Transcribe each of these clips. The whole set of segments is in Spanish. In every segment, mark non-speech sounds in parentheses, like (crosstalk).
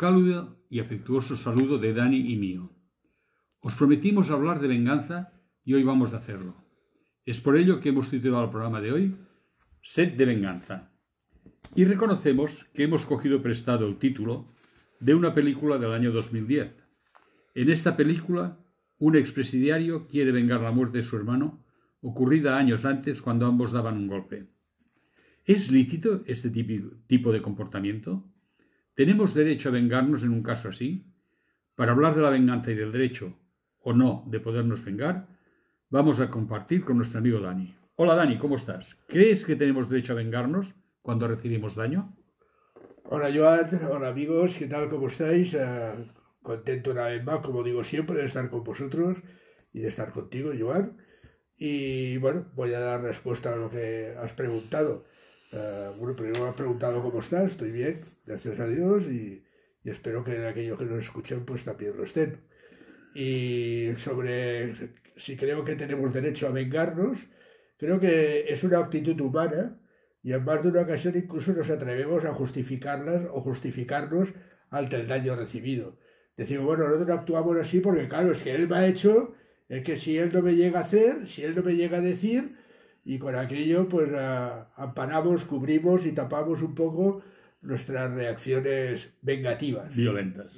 cálido y afectuoso saludo de Dani y mío. Os prometimos hablar de venganza y hoy vamos a hacerlo. Es por ello que hemos titulado el programa de hoy Sed de venganza. Y reconocemos que hemos cogido prestado el título de una película del año 2010. En esta película, un expresidiario quiere vengar la muerte de su hermano, ocurrida años antes cuando ambos daban un golpe. ¿Es lícito este tipo de comportamiento? ¿Tenemos derecho a vengarnos en un caso así? Para hablar de la venganza y del derecho, o no, de podernos vengar, vamos a compartir con nuestro amigo Dani. Hola Dani, ¿cómo estás? ¿Crees que tenemos derecho a vengarnos cuando recibimos daño? Hola Joan, hola amigos, ¿qué tal? ¿Cómo estáis? Eh, contento una vez más, como digo siempre, de estar con vosotros y de estar contigo, Joan. Y bueno, voy a dar respuesta a lo que has preguntado. Uh, bueno, primero me has preguntado cómo estás, estoy bien, gracias a Dios, y, y, espero que aquellos que nos escuchen pues también lo estén. Y sobre si creo que tenemos derecho a vengarnos, creo que es una actitud humana y en más de una ocasión incluso nos atrevemos a justificarlas o justificarnos ante el daño recibido. Decimos, bueno, nosotros actuamos así porque claro, es que él me ha hecho, es que si él no me llega a hacer, si él no me llega a decir, y con aquello pues amparamos, cubrimos y tapamos un poco nuestras reacciones vengativas. Violentas.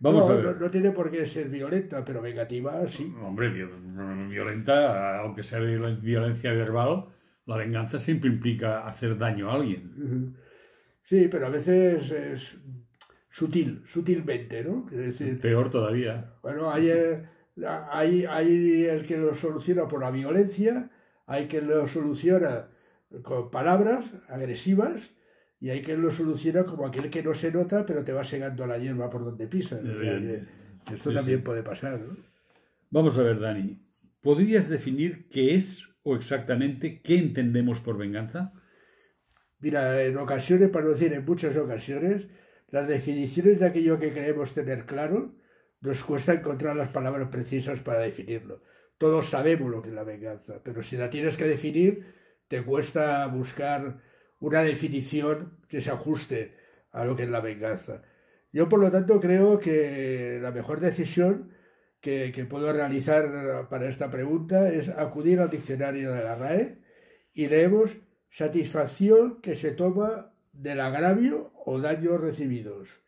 Vamos no, a ver. No, tiene por qué ser violenta, pero vengativa sí. Hombre, violenta, aunque sea violencia verbal, la venganza siempre implica hacer daño a alguien. Sí, pero a veces es sutil, sutilmente, ¿no? Es decir, Peor todavía. Bueno, hay el, hay, hay el que lo soluciona por la violencia hay quien lo soluciona con palabras agresivas y hay quien lo soluciona como aquel que no se nota, pero te va segando la hierba por donde pisas. esto también puede pasar. ¿no? Vamos a ver, Dani. ¿Podrías definir qué es o exactamente qué entendemos por venganza? Mira, en ocasiones, para decir en muchas ocasiones, las definiciones de aquello que queremos tener claro nos cuesta encontrar las palabras precisas para definirlo. Todos sabemos lo que es la venganza, pero si la tienes que definir, te cuesta buscar una definición que se ajuste a lo que es la venganza. Yo, por lo tanto, creo que la mejor decisión que, puedo realizar para esta pregunta es acudir al diccionario de la RAE y leemos satisfacción que se toma del agravio o daños recibidos.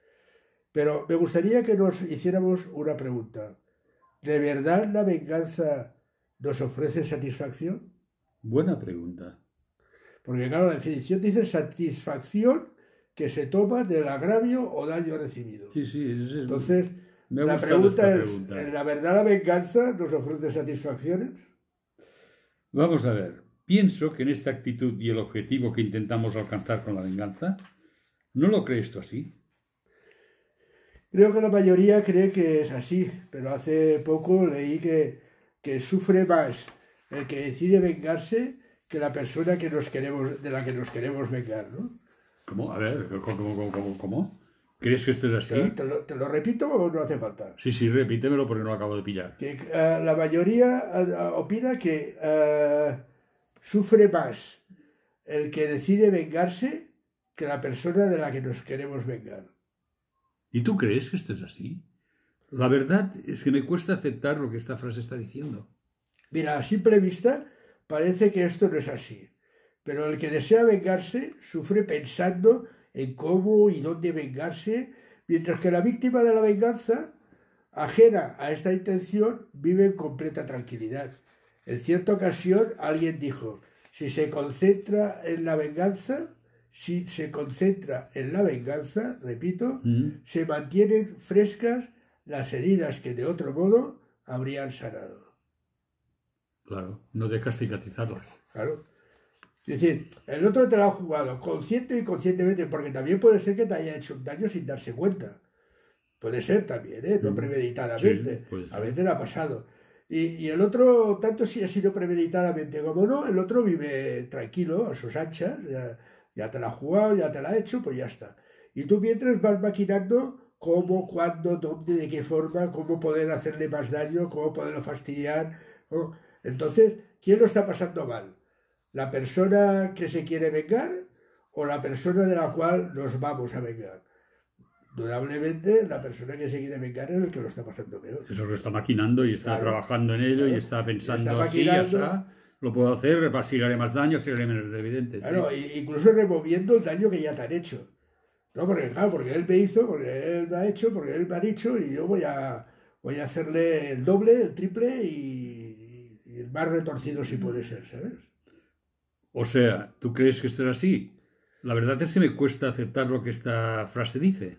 Pero me gustaría que nos hiciéramos una pregunta. ¿De verdad la venganza nos ofrece satisfacción? Buena pregunta. Porque claro, la definición dice satisfacción que se toma del agravio o daño recibido. Sí, sí. Es, Entonces, la pregunta es, ¿en la verdad la venganza nos ofrece satisfacciones? Vamos a ver. Pienso que en esta actitud y el objetivo que intentamos alcanzar con la venganza, ¿no lo crees tú así? Creo que la mayoría cree que es así, pero hace poco leí que, que sufre más el que decide vengarse que la persona que nos queremos, de la que nos queremos vengar, ¿no? ¿Cómo? A ver, ¿cómo, cómo, cómo, crees que esto es así? ¿Te, lo, te, lo, repito o no hace falta? Sí, sí, repítemelo porque no lo acabo de pillar. Que uh, la mayoría uh, opina que uh, sufre más el que decide vengarse que la persona de la que nos queremos vengar. ¿Y tú crees que esto es así? La verdad es que me cuesta aceptar lo que esta frase está diciendo. Mira, a simple vista parece que esto no es así, pero el que desea vengarse sufre pensando en cómo y dónde vengarse, mientras que la víctima de la venganza, ajena a esta intención, vive en completa tranquilidad. En cierta ocasión alguien dijo, si se concentra en la venganza, si se concentra en la venganza, repito, mm. se mantienen frescas las heridas que de otro modo habrían sanado. Claro, no dejas cicatrizarlas. Claro. Es decir, el otro te lo ha jugado consciente y conscientemente, porque también puede ser que te haya hecho un daño sin darse cuenta. Puede ser también, ¿eh? no mm. premeditadamente. Sí, a veces ha pasado. Y, y, el otro, tanto si ha sido premeditadamente como no, el otro vive tranquilo, a sus anchas. Ya, ya te la ha jugado, ya te la ha hecho, pues ya está. Y tú mientras vas maquinando cómo, cuándo, dónde, de qué forma, cómo poder hacerle más daño, cómo poderlo fastidiar. Entonces, ¿quién lo está pasando mal? ¿La persona que se quiere vengar o la persona de la cual nos vamos a vengar. Indudablemente, la persona que se quiere vengar es el que lo está pasando peor. Eso lo está maquinando y está Claro. trabajando en ello y está pensando Está así, ya está, lo puedo hacer, así le haré más daño, así le haré menos evidente. sí. Claro, i- incluso removiendo el daño que ya te han hecho. No, porque claro, porque él me hizo, porque él me ha hecho, porque él me ha dicho y yo voy a, voy a hacerle el doble, el triple y, y el más retorcido si puede ser, ¿sabes? O sea, ¿tú crees que esto es así? La verdad es que me cuesta aceptar lo que esta frase dice.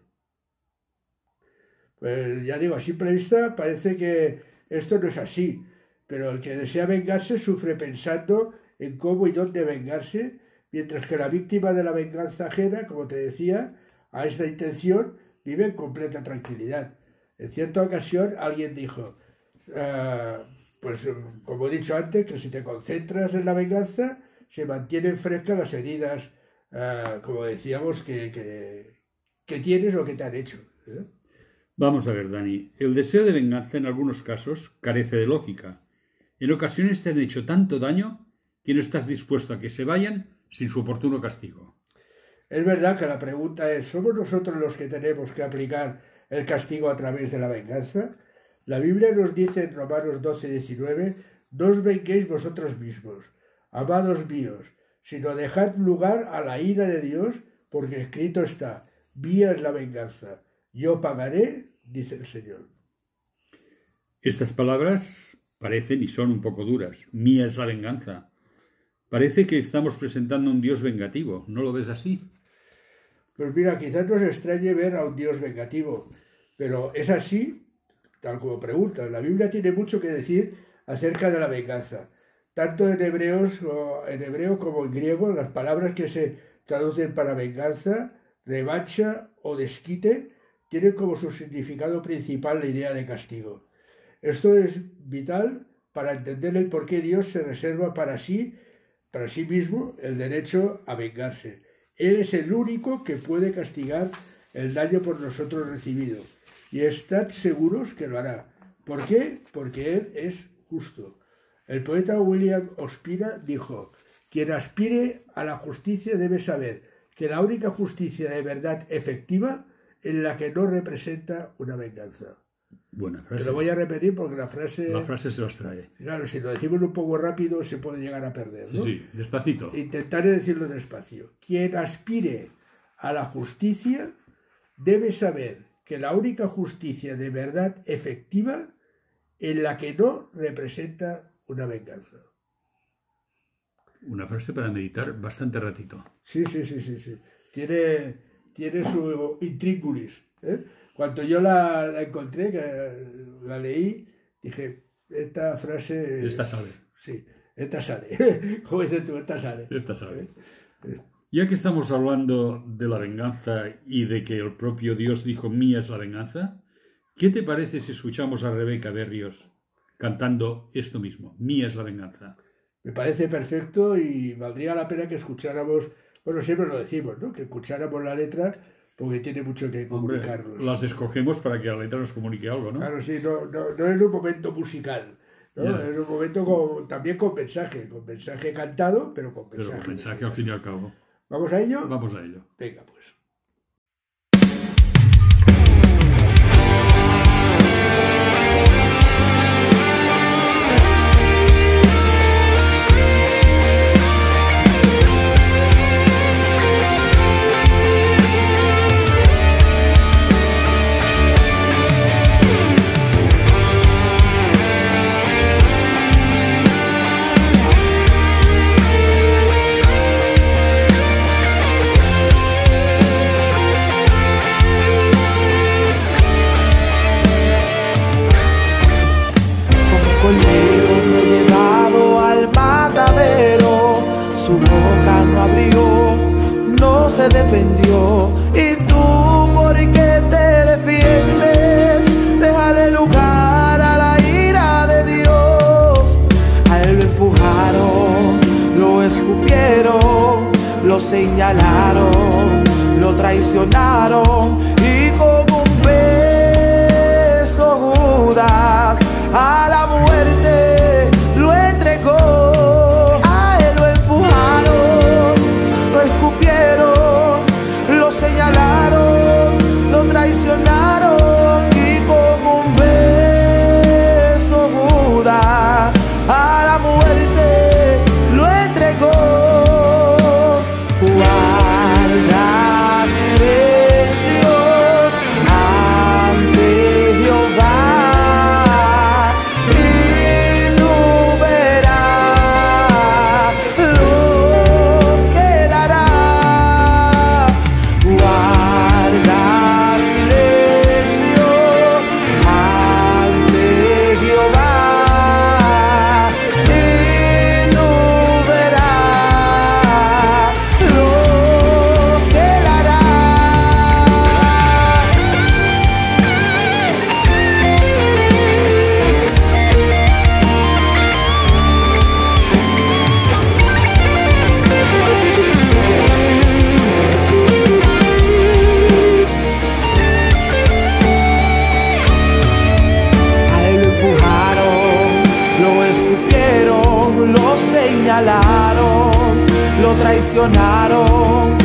Pues ya digo, a simple vista parece que esto no es así, pero el que desea vengarse sufre pensando en cómo y dónde vengarse, mientras que la víctima de la venganza ajena, como te decía, a esta intención vive en completa tranquilidad. En cierta ocasión alguien dijo, "Ah, pues como he dicho antes, que si te concentras en la venganza, se mantienen frescas las heridas, ah, como decíamos, que, que, que tienes o que te han hecho. ¿eh? Vamos a ver, Dani. El deseo de venganza en algunos casos carece de lógica. En ocasiones te han hecho tanto daño que no estás dispuesto a que se vayan sin su oportuno castigo. Es verdad que la pregunta es, ¿somos nosotros los que tenemos que aplicar el castigo a través de la venganza? La Biblia nos dice en Romanos 12, 19, no os venguéis vosotros mismos, amados míos, sino dejad lugar a la ira de Dios, porque escrito está, mía es la venganza, yo pagaré, dice el Señor. Estas palabras parecen y son un poco duras. Mía es la venganza. Parece que estamos presentando a un Dios vengativo. ¿No lo ves así? Pues mira, quizás nos extrañe ver a un Dios vengativo, pero es así, tal como pregunta. La Biblia tiene mucho que decir acerca de la venganza. Tanto en, hebreos, o en hebreo como en griego, las palabras que se traducen para venganza, revancha o desquite, tienen como su significado principal la idea de castigo. Esto es vital para entender el por qué Dios se reserva para sí, para sí mismo, el derecho a vengarse. Él es el único que puede castigar el daño por nosotros recibido. Y estad seguros que lo hará. ¿Por qué? Porque Él es justo. El poeta William Ospina dijo, quien aspire a la justicia debe saber que la única justicia de verdad efectiva es la que no representa una venganza. Buena Te frase. lo voy a repetir porque la frase, La frase se las trae. claro, si lo decimos un poco rápido se puede llegar a perder. Sí, ¿no? sí, despacito. Intentaré decirlo despacio. Quien aspire a la justicia debe saber que la única justicia de verdad efectiva es la que no representa una venganza. Una frase para meditar bastante ratito. Sí, sí, sí, sí, sí. Tiene, tiene su intríngulis. ¿eh? Cuando yo la, la encontré, que la leí, dije, esta frase... es- Esta sale. Sí, esta sale. (laughs) Como dices tú, esta sale. Esta sabe. Ya que estamos hablando de la venganza y de que el propio Dios dijo mía es la venganza, ¿qué te parece si escuchamos a Rebeca Berrios cantando esto mismo? Mía es la venganza. Me parece perfecto y valdría la pena que escucháramos, bueno, siempre lo decimos, ¿no? Que escucháramos la letra porque tiene mucho que Hombre, comunicarnos. las escogemos para que la letra nos comunique algo, ¿no? Claro, sí, no, no, no es un momento musical, ¿no? Es un momento con- también con mensaje, con mensaje cantado, pero con Pero mensaje. con mensaje al fin y al cabo. ¿Vamos a ello? Vamos a ello. Venga, pues. Cordero fue llevado al matadero, su boca no abrió, no se defendió. Y tú, ¿por qué te defiendes? Déjale lugar a la ira de Dios. A él lo empujaron, lo escupieron, lo señalaron, lo traicionaron lo traicionaron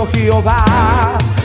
ha dicho Jehová. Yo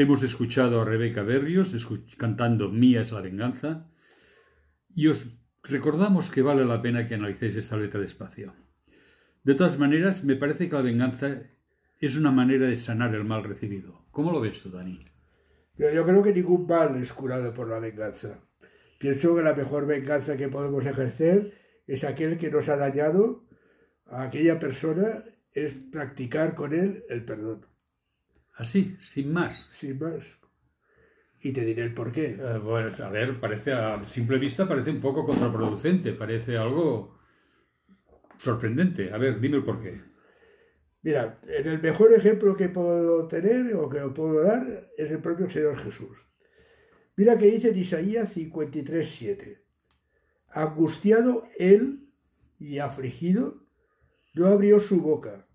Hemos escuchado a Rebeca Berrios cantando Mía es la venganza y os recordamos que vale la pena que analicéis esta letra despacio. De todas maneras, me parece que la venganza es una manera de sanar el mal recibido. ¿Cómo lo ves tú, Dani? Pero yo creo que ningún mal es curado por la venganza. Pienso que la mejor venganza que podemos ejercer es aquel que nos ha dañado a aquella persona, es practicar con él el perdón, Así, sin más. sin más. Y te diré el porqué. Eh, pues, a ver, parece a simple vista parece un poco contraproducente, parece algo sorprendente. A ver, dime el porqué. Mira, en el mejor ejemplo que puedo tener o que puedo dar es el propio Señor Jesús. Mira que dice en Isaías 53, 7. Angustiado él y afligido, no abrió su boca.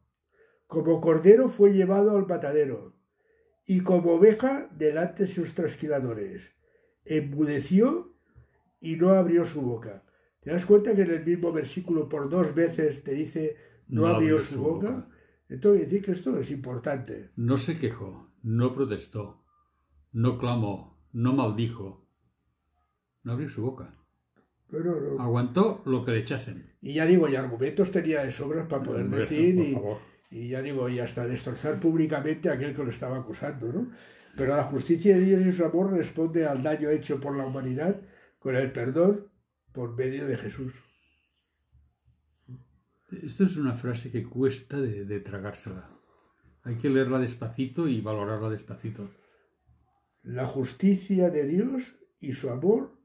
Como cordero fue llevado al matadero, y como oveja delante de sus trasquiladores. Enmudeció y no abrió su boca. ¿Te das cuenta que en el mismo versículo por dos veces te dice no, abrió, su, boca? Entonces decir que esto es importante. No se quejó, no protestó, no clamó, no maldijo. No abrió su boca. Pero no. Aguantó lo que le echasen. Y ya digo, y argumentos tenía de sobras para poder Hombre, decir por y, favor. Y ya digo, y hasta destrozar públicamente a aquel que lo estaba acusando, ¿no? Pero la justicia de Dios y su amor responde al daño hecho por la humanidad con el perdón por medio de Jesús. Esto es una frase que cuesta de, de tragársela. Hay que leerla despacito y valorarla despacito. La justicia de Dios y su amor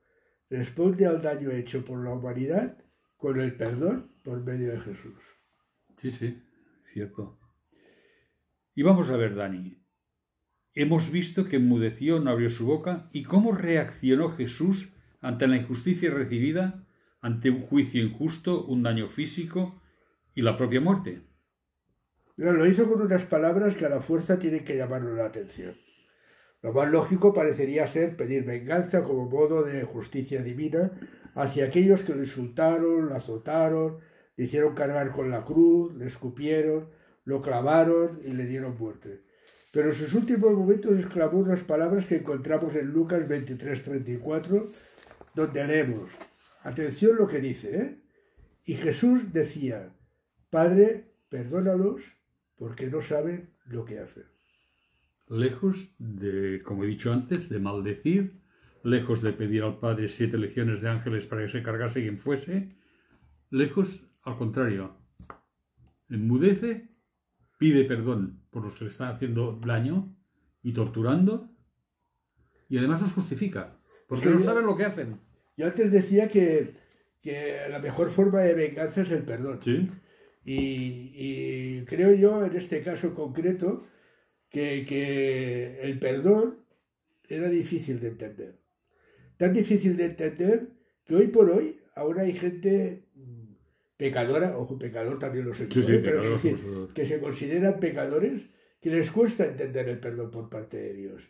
responde al daño hecho por la humanidad con el perdón por medio de Jesús. Sí, sí, cierto. Y vamos a ver, Dani. Hemos visto que enmudeció, no abrió su boca, y cómo reaccionó Jesús ante la injusticia recibida, ante un juicio injusto, un daño físico y la propia muerte. Lo hizo con unas palabras que a la fuerza tienen que llamarnos la atención. Lo más lógico parecería ser pedir venganza como modo de justicia divina hacia aquellos que lo insultaron, lo azotaron, le hicieron cargar con la cruz, le escupieron, lo clavaron y le dieron muerte. Pero en sus últimos momentos exclamó unas palabras que encontramos en Lucas 23:34, donde leemos, atención lo que dice, ¿eh? Y Jesús decía, Padre, perdónalos porque no saben lo que hacen. Lejos de, como he dicho antes, de maldecir, lejos de pedir al Padre siete legiones de ángeles para que se cargase quien fuese, lejos, al contrario, enmudece, pide perdón por los que le están haciendo daño y torturando, y además los justifica, porque Sí. no saben lo que hacen. Yo antes decía que, que la mejor forma de venganza es el perdón. Sí, Y, y creo yo, en este caso concreto, que, que el perdón era difícil de entender. Tan difícil de entender que hoy por hoy aún hay gente pecadora, ojo, pecador también lo soy Sí, sí, ¿eh? pero pecador decir, que se consideran pecadores que les cuesta entender el perdón por parte de Dios.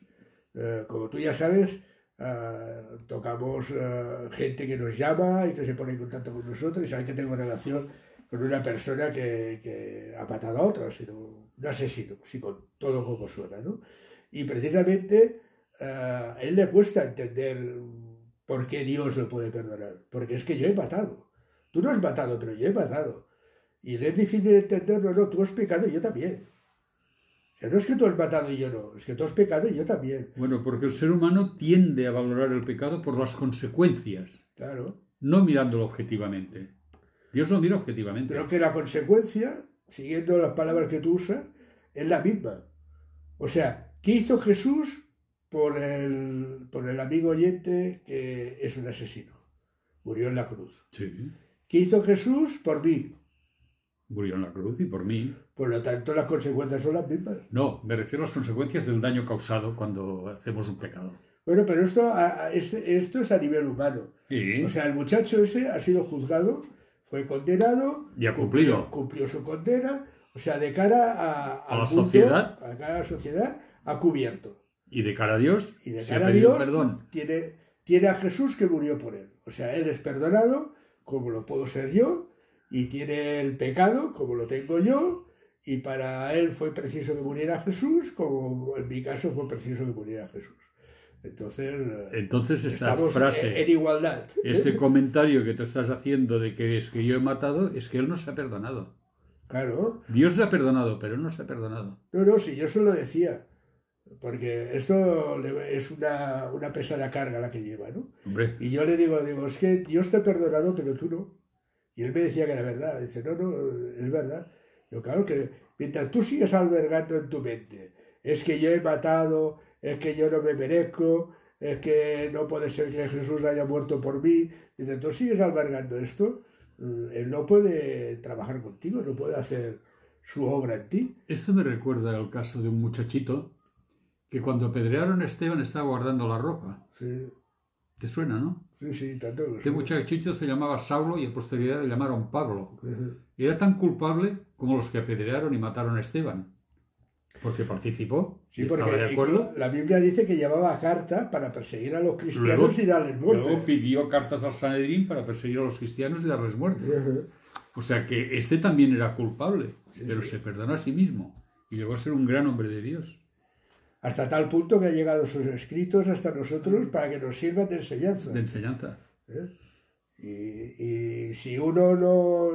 Eh, como tú ya sabes, ah, tocamos ah, gente que nos llama y que se pone en contacto con nosotros y saben que tengo relación con una persona que, que ha matado a otra, sino un asesino, sí, con todo como suena, ¿no? Y precisamente a él le cuesta entender por qué Dios lo puede perdonar, porque es que yo he matado. Tú no has matado, pero yo he matado. Y le es difícil entender, no, no, tú has pecado y yo también. O sea, no es que tú has matado y yo no, es que tú has pecado y yo también. bueno, porque el ser humano tiende a valorar el pecado por las consecuencias, Claro. no mirándolo objetivamente. Dios lo mira objetivamente. Pero que la consecuencia, siguiendo las palabras que tú usas, es la misma. O sea, ¿qué hizo Jesús por el, por el amigo oyente que es un asesino? Murió en la cruz. Sí, ¿Qué hizo Jesús por mí? murió en la cruz y por mí. Por lo tanto, las consecuencias son las mismas. No, me refiero a las consecuencias del daño causado cuando hacemos un pecado. Bueno, pero esto, a- a- es, esto es a nivel humano. Y O sea, el muchacho ese ha sido juzgado, fue condenado. Y ha cumplido. Cumplió, cumplió su condena. O sea, de cara a, la sociedad. A cara a la sociedad, ha cubierto. y de cara a Dios, Y de cara a Dios perdón. Tiene, tiene a Jesús que murió por él. O sea, él es perdonado, como lo puedo ser yo, y tiene el pecado, como lo tengo yo, y para él fue preciso que muriera Jesús, como en mi caso fue preciso que muriera Jesús. Entonces, eh, Entonces esta frase, en igualdad. este comentario que tú estás haciendo de que es que yo he matado, es que Él no se ha perdonado. Claro. Dios le ha perdonado, pero Él no se ha perdonado. No, no, si yo se lo decía. Porque esto es una, una pesada carga la que lleva, ¿no? Hombre, Y yo le digo, digo, es que Dios te ha perdonado, pero tú no. Y él me decía que era verdad. Dice, no, no, es verdad. Yo, claro que mientras tú sigues albergando en tu mente, es que yo he matado, es que yo no me merezco, es que no puede ser que Jesús haya muerto por mí. Dice, tú sigues albergando esto, eh, él no puede trabajar contigo, no puede hacer su obra en ti. esto me recuerda al caso de un muchachito que cuando apedrearon a Esteban estaba guardando la ropa. Sí, ¿Te suena, no? sí, sí, tanto Este muchachito se llamaba Saulo y a posterioridad le llamaron Pablo. Era tan culpable como los que apedrearon y mataron a Esteban. Porque participó Sí, porque estaba de acuerdo. la Biblia dice que llevaba carta para perseguir a los cristianos Luego- y darles muerte. Luego pidió cartas al Sanedrín para perseguir a los cristianos y darles muerte. O sea que este también era culpable, pero sí. se perdonó a sí mismo y llegó a ser un gran hombre de Dios. Hasta tal punto que han llegado sus escritos hasta nosotros para que nos sirvan de enseñanza. De enseñanza. ¿eh? Y, y si uno no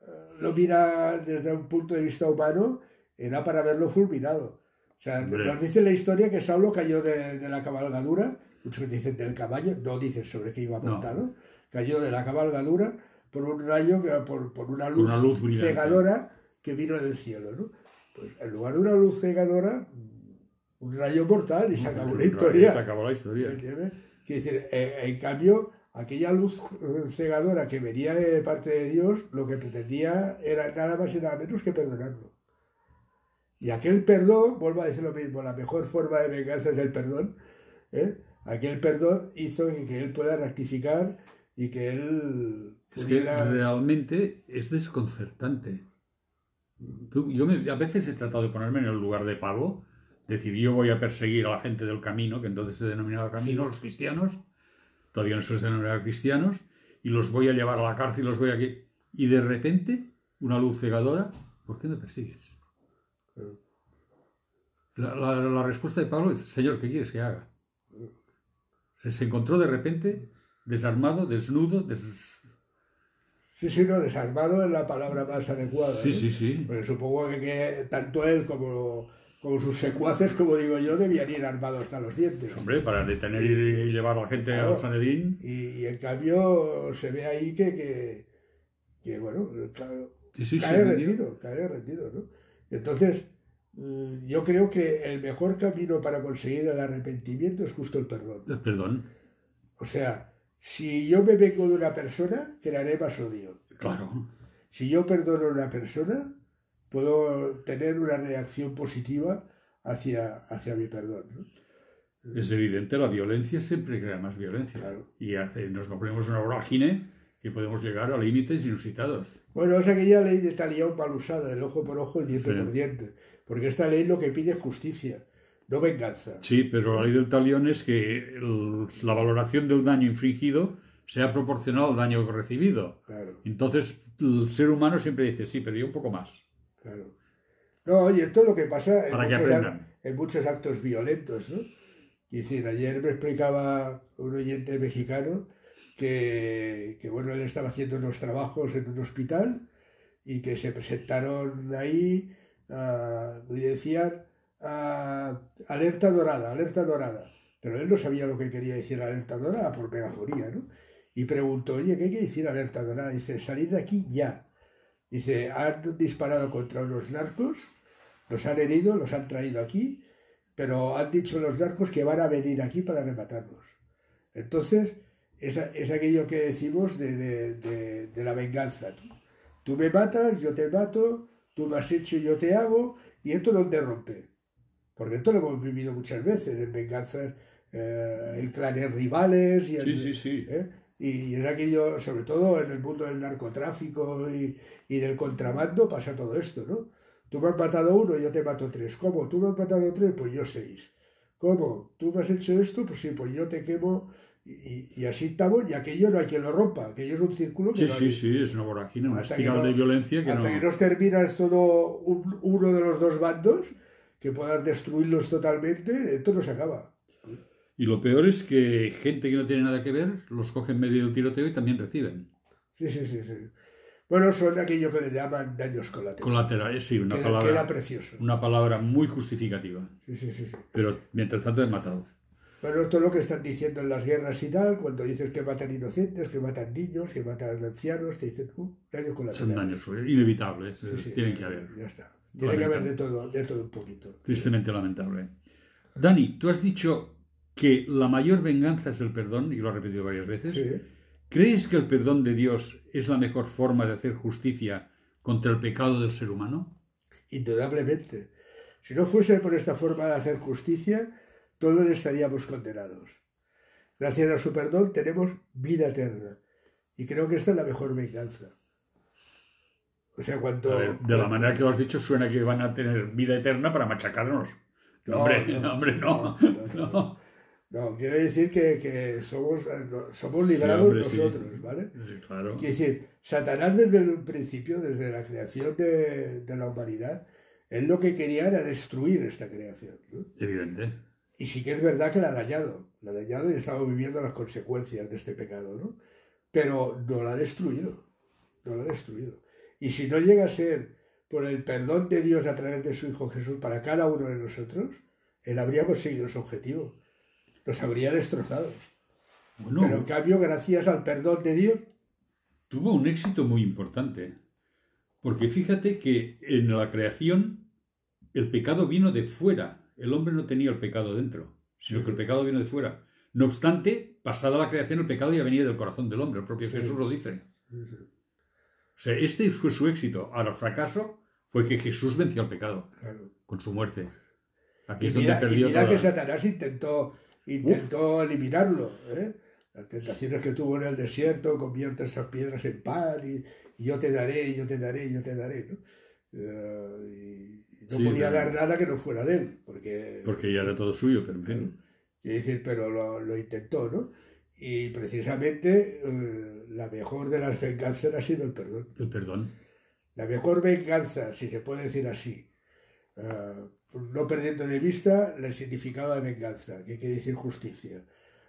eh, lo mira desde un punto de vista humano, era para verlo fulminado. O sea, Hombre. nos dice la historia que Saulo cayó de, de la cabalgadura, muchos dicen del caballo, no dicen sobre qué iba No. montado, cayó de la cabalgadura por un rayo, por, por una luz, una luz cegadora que vino del cielo. ¿no? Pues en lugar de una luz cegadora, un rayo mortal y se acabó la historia. Se acabó la historia. ¿Entiendes? Quiere decir, eh, en cambio, aquella luz cegadora que venía de parte de Dios, lo que pretendía era nada más y nada menos que perdonarlo. Y aquel perdón, vuelvo a decir lo mismo, la mejor forma de venganza es el perdón. ¿eh? Aquel perdón hizo que, él pueda rectificar y que él Es que realmente es desconcertante. Tú- yo me- a veces he tratado de ponerme en el lugar de Pablo, decir, yo voy a perseguir a la gente del camino, que entonces se denominaba camino, los cristianos, todavía no se les denominaba cristianos, y los voy a llevar a la cárcel, los voy a... Y de repente, una luz cegadora, ¿por qué me persigues? La, la- la respuesta de Pablo es, Señor, ¿qué quieres que haga? Se, se encontró de repente desarmado, desnudo, des- Sí, sí, no, desarmado es la palabra más adecuada. Sí, ¿eh? sí, sí. Porque supongo que, que tanto él como, como sus secuaces, como digo yo, debían ir armados hasta los dientes. Hombre, para detener y llevar a la gente Claro. al Sanedrín. Y, y en cambio se ve ahí que, que, que, bueno, claro, Sí, sí, cae rendido, cae rendido, ¿no? Entonces, mm, yo creo que el mejor camino para conseguir el arrepentimiento es justo el perdón. Eh, Perdón, O sea, si yo me vengo de una persona, crearé más odio. claro. Si yo perdono a una persona, puedo tener una reacción positiva hacia, hacia mi perdón. ¿no? Es evidente, la violencia siempre crea más violencia. Claro. Y hace- nos ponemos una vorágine que podemos llegar a límites inusitados. Bueno, es aquella ley de talión mal usada, del ojo por ojo y diente Sí. por diente. Porque esta ley lo que pide es justicia, no venganza. Sí, pero la ley del talión es que el- la valoración del daño infringido sea proporcional al daño recibido. Claro, Entonces, el ser humano siempre dice, sí, pero yo un poco más. Claro. No, y esto es lo que pasa en, Para muchos, en actos violentos, ¿no? Es decir, ayer me explicaba un oyente mexicano que, que, bueno, él estaba haciendo unos trabajos en un hospital y que se presentaron ahí ah, y decían ah, alerta dorada, alerta dorada. Pero él no sabía lo que quería decir alerta dorada por megafonía, ¿no? Y preguntó, oye, ¿qué quiere decir alerta dorada? Dice, salir de aquí ya. Dice, han disparado contra unos narcos, los han herido, los han traído aquí, pero han dicho los narcos que van a venir aquí para rematarlos. Entonces, es, es aquello que decimos de, de- de- de la venganza. Tú, tú me matas, yo te mato, tú me has hecho, yo te hago, y esto dónde rompe. Porque esto lo hemos vivido muchas veces, en venganzas, eh, en clanes rivales, y en, Sí, sí, sí. ¿eh? Y es aquello, sobre todo en el mundo del narcotráfico y, y del contrabando, pasa todo esto, ¿no? Tú me has matado uno, yo te mato tres. ¿Cómo? ¿Tú me has matado tres? Pues yo seis. ¿Cómo? ¿Tú me has hecho esto? Pues sí, pues yo te quemo. Y, así estamos, y aquello no hay quien lo rompa, aquello es un círculo que Sí, no sí, hay- sí, es una vorágine, una espiral no- de violencia que hasta no... que no terminas todo un- uno de los dos bandos, que puedas destruirlos totalmente, esto no se acaba. Y lo peor es que gente que no tiene nada que ver los coge en medio del tiroteo y también reciben. Sí, sí, sí, sí. Bueno, son aquello que le llaman daños colaterales. Colaterales, sí, una que, que palabra, era precioso. una palabra muy justificativa. Sí, sí, sí, sí. Pero mientras tanto es matado. Bueno, esto es lo que están diciendo en las guerras y tal, cuando dices que matan inocentes, que matan niños, que matan ancianos, te dicen, uh, daño colateral. Son daños inevitables, Sí, sí, tienen que haber. Ya está. Tiene que haber de todo, de todo un poquito. Tristemente lamentable. Dani, tú has dicho que la mayor venganza es el perdón, y lo has repetido varias veces. Sí. ¿Crees que el perdón de Dios es la mejor forma de hacer justicia contra el pecado del ser humano? Indudablemente. Si no fuese por esta forma de hacer justicia, todos estaríamos condenados. Gracias a su perdón tenemos vida eterna. Y creo que esta es la mejor venganza. O sea, ver, de la manera que lo has dicho, suena que van a tener vida eterna para machacarnos. No, hombre, no, hombre, no. no, no, no. No. Quiero decir que, que somos, eh, somos librados hombre, sí. nosotros, ¿vale? Sí, claro. Quiero decir, Satanás desde el principio, desde la creación de, de la humanidad, él lo que quería era destruir esta creación. ¿no? Evidente. Y sí que es verdad que la ha dañado, la ha dañado y estamos viviendo las consecuencias de este pecado, ¿no? Pero no la ha destruido, no la ha destruido. Y si no llega a ser por el perdón de Dios a través de su Hijo Jesús para cada uno de nosotros, él habría conseguido su objetivo, nos habría destrozado. Bueno, Pero en cambio, gracias al perdón de Dios, tuvo un éxito muy importante. Porque fíjate que en la creación el pecado vino de fuera. El hombre no tenía el pecado dentro, sino que el pecado vino de fuera. No obstante, pasada la creación, el pecado ya venía del corazón del hombre. El propio Jesús lo dice. O sea, este fue su éxito. Ahora, el fracaso fue que Jesús venció al pecado claro. con su muerte. Aquí Y es donde mira, y perdió mira toda- que Satanás intentó, intentó eliminarlo. ¿eh? Las tentaciones que tuvo en el desierto, convierte estas piedras en pan y, y yo te daré, yo te daré, yo te daré. ¿no? eh, y no Sí, podía dar nada que no fuera de él, porque, Porque ya era todo suyo, pero en fin. quiero decir, pero lo, lo intentó, ¿no? Y precisamente eh, la mejor de las venganzas ha sido el perdón. El perdón. La mejor venganza, si se puede decir así, eh, no perdiendo de vista el significado de venganza, que quiere decir justicia.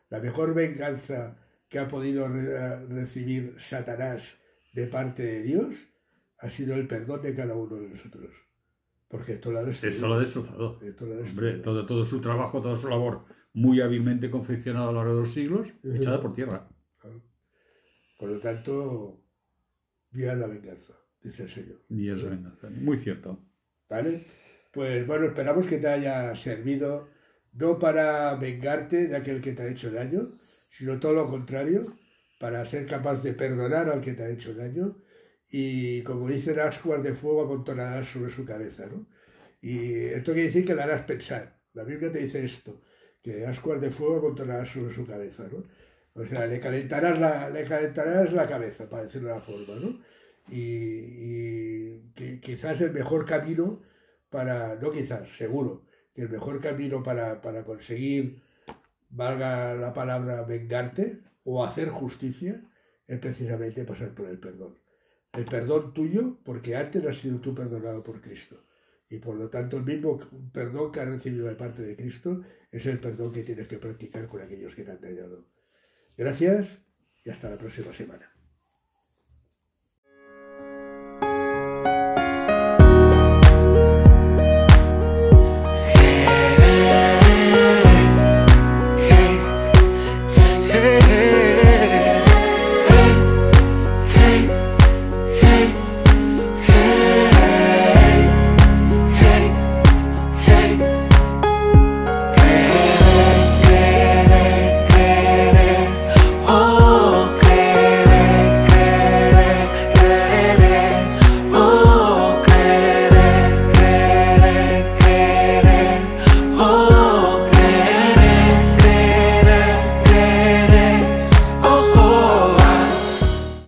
La mejor venganza que ha podido re- recibir Satanás de parte de Dios ha sido el perdón de cada uno de nosotros. Porque esto lo ha destruido. Esto lo ha destrozado. Esto lo ha Hombre, todo, todo su trabajo, toda su labor, muy hábilmente confeccionada a lo largo de los siglos, echada por tierra. Por lo tanto, viva la venganza, dice el Señor. Y es la venganza. Muy cierto. ¿Vale? Pues bueno, esperamos que te haya servido no para vengarte de aquel que te ha hecho daño, sino todo lo contrario, para ser capaz de perdonar al que te ha hecho daño y como dicen ascuas de fuego amontonarás sobre su cabeza, ¿no? Y esto quiere decir que le harás pensar. La Biblia te dice esto, que ascuas de fuego amontonarás sobre su cabeza, ¿no? O sea, le calentarás la, le calentarás la cabeza, para decirlo de una forma, ¿no? Y, y que quizás el mejor camino para, no quizás, seguro, que el mejor camino para, para conseguir, valga la palabra, vengarte o hacer justicia, es precisamente pasar por el perdón. El perdón tuyo, porque antes has sido tú perdonado por Cristo. Y por lo tanto, el mismo perdón que has recibido de parte de Cristo es el perdón que tienes que practicar con aquellos que te han dañado. Gracias y hasta la próxima semana.